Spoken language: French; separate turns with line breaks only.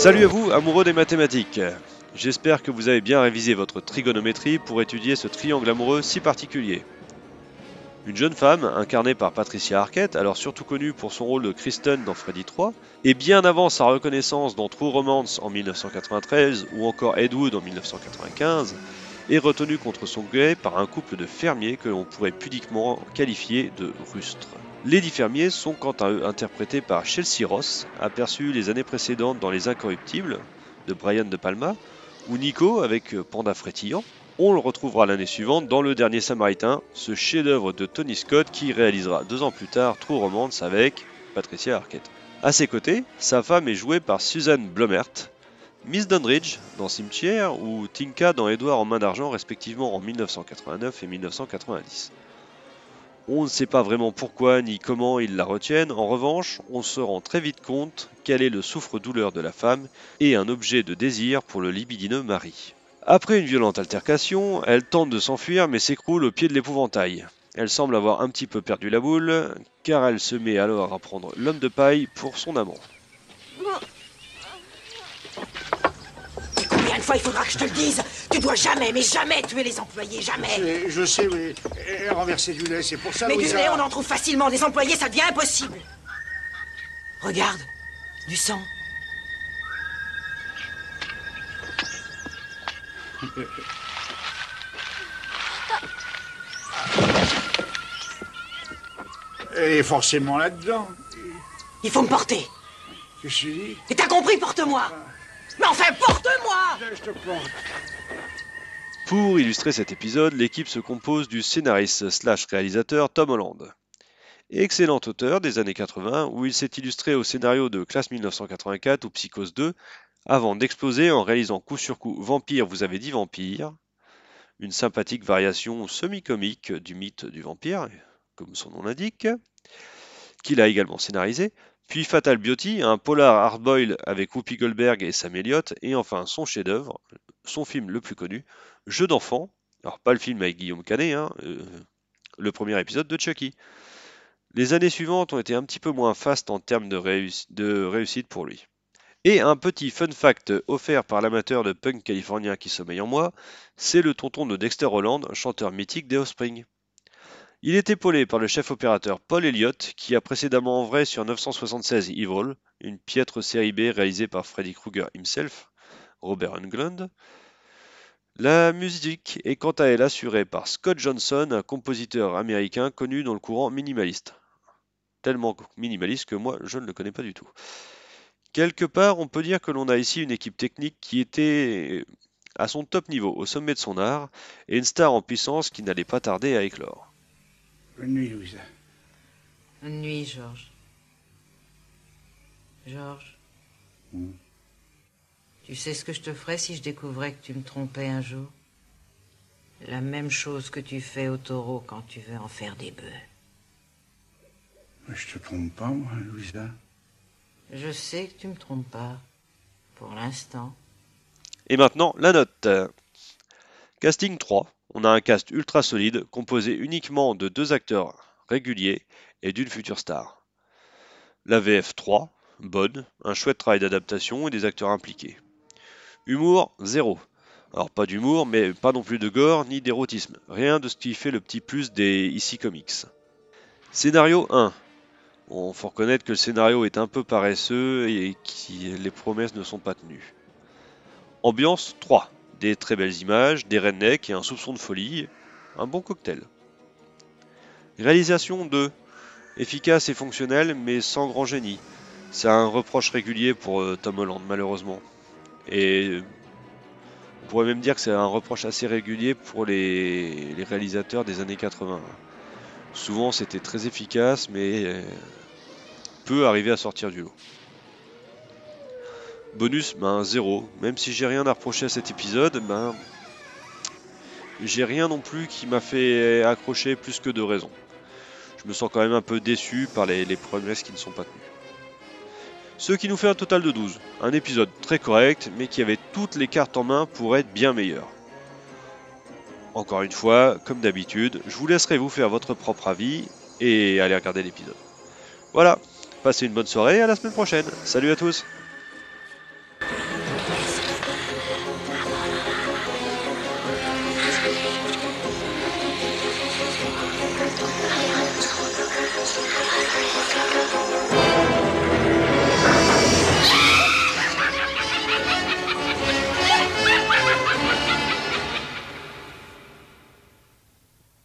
Salut à vous, amoureux des mathématiques. J'espère que vous avez bien révisé votre trigonométrie pour étudier ce triangle amoureux si particulier. Une jeune femme, incarnée par Patricia Arquette, alors surtout connue pour son rôle de Kristen dans Freddy 3, et bien avant sa reconnaissance dans True Romance en 1993 ou encore Ed Wood en 1995, est retenue contre son gré par un couple de fermiers que l'on pourrait pudiquement qualifier de rustres. Les dix fermiers sont quant à eux interprétés par Chelsea Ross, aperçu les années précédentes dans Les Incorruptibles de Brian De Palma, ou Nico avec Panda Frétillant. On le retrouvera l'année suivante dans Le Dernier Samaritain, ce chef-d'œuvre de Tony Scott qui réalisera deux ans plus tard True Romance avec Patricia Arquette. À ses côtés, sa femme est jouée par Suzanne Blomert, Miss Dunbridge dans Cimetière ou Tinka dans Edouard en main d'argent respectivement en 1989 et 1990. On ne sait pas vraiment pourquoi ni comment ils la retiennent, en revanche, on se rend très vite compte qu'elle est le souffre-douleur de la femme et un objet de désir pour le libidineux mari. Après une violente altercation, elle tente de s'enfuir mais s'écroule au pied de l'épouvantail. Elle semble avoir un petit peu perdu la boule, car elle se met alors à prendre l'homme de paille pour son amant.
Fois il faudra que je te le dise Tu dois jamais, mais jamais tuer les employés, jamais
je sais, oui. Et renverser du lait, c'est pour ça,
Mais du lait, on en trouve facilement. Des employés, ça devient impossible. Regarde, du sang.
Elle est forcément là-dedans.
Il faut me porter.
Je suis dit.
Et t'as compris, porte-moi Mais enfin, porte-moi
Je te porte.
Pour illustrer cet épisode, l'équipe se compose du scénariste slash réalisateur Tom Holland. Excellent auteur des années 80 où il s'est illustré au scénario de Classe 1984 ou Psychose 2 avant d'exploser en réalisant coup sur coup Vampire, vous avez dit Vampire, une sympathique variation semi-comique du mythe du vampire, comme son nom l'indique, qu'il a également scénarisé, puis Fatal Beauty, un polar hardboil avec Whoopi Goldberg et Sam Elliott, et enfin son chef-d'œuvre, son film le plus connu, Jeu d'enfant, alors pas le film avec Guillaume Canet, hein, euh, le premier épisode de Chucky. Les années suivantes ont été un petit peu moins fastes en termes de, de réussite pour lui. Et un petit fun fact offert par l'amateur de punk californien qui sommeille en moi, c'est le tonton de Dexter Holland, chanteur mythique des Offspring. Il est épaulé par le chef opérateur Paul Elliott, qui a précédemment œuvré sur 976 Evil, une piètre série B réalisée par Freddy Krueger himself, Robert Englund. La musique est quant à elle assurée par Scott Johnson, un compositeur américain connu dans le courant minimaliste. Tellement minimaliste que moi, je ne le connais pas du tout. Quelque part, on peut dire que l'on a ici une équipe technique qui était à son top niveau, au sommet de son art, et une star en puissance qui n'allait pas tarder à éclore.
Bonne nuit, Louisa.
Bonne nuit, Georges. Georges.
Hmm.
Tu sais ce que je te ferais si je découvrais que tu me trompais un jour? La même chose que tu fais au taureau quand tu veux en faire des bœufs.
Mais Je te trompe pas, moi, Louisa.
Je sais que tu me trompes pas. Pour l'instant.
Et maintenant, la note. Casting 3. On a un cast ultra solide, composé uniquement de deux acteurs réguliers et d'une future star. La VF 3. Bonne, un chouette travail d'adaptation et des acteurs impliqués. Humour 0. Alors pas d'humour, mais pas non plus de gore ni d'érotisme. Rien de ce qui fait le petit plus des ici comics. Scénario 1. Bon, faut reconnaître que le scénario est un peu paresseux et que les promesses ne sont pas tenues. Ambiance 3. Des très belles images, des rednecks et un soupçon de folie. Un bon cocktail. Réalisation 2. Efficace et fonctionnel, mais sans grand génie. C'est un reproche régulier pour euh, Tom Holland, malheureusement. Et on pourrait même dire que c'est un reproche assez régulier pour les, les réalisateurs des années 80. Souvent, c'était très efficace, mais euh, peu arrivé à sortir du lot. Bonus, ben zéro. Même si j'ai rien à reprocher à cet épisode, ben j'ai rien non plus qui m'a fait accrocher plus que de raison. Je me sens quand même un peu déçu par les, promesses qui ne sont pas tenues. Ce qui nous fait un total de 12. Un épisode très correct, mais qui avait toutes les cartes en main pour être bien meilleur. Encore une fois, comme d'habitude, je vous laisserai vous faire votre propre avis et aller regarder l'épisode. Voilà, passez une bonne soirée et à la semaine prochaine. Salut à tous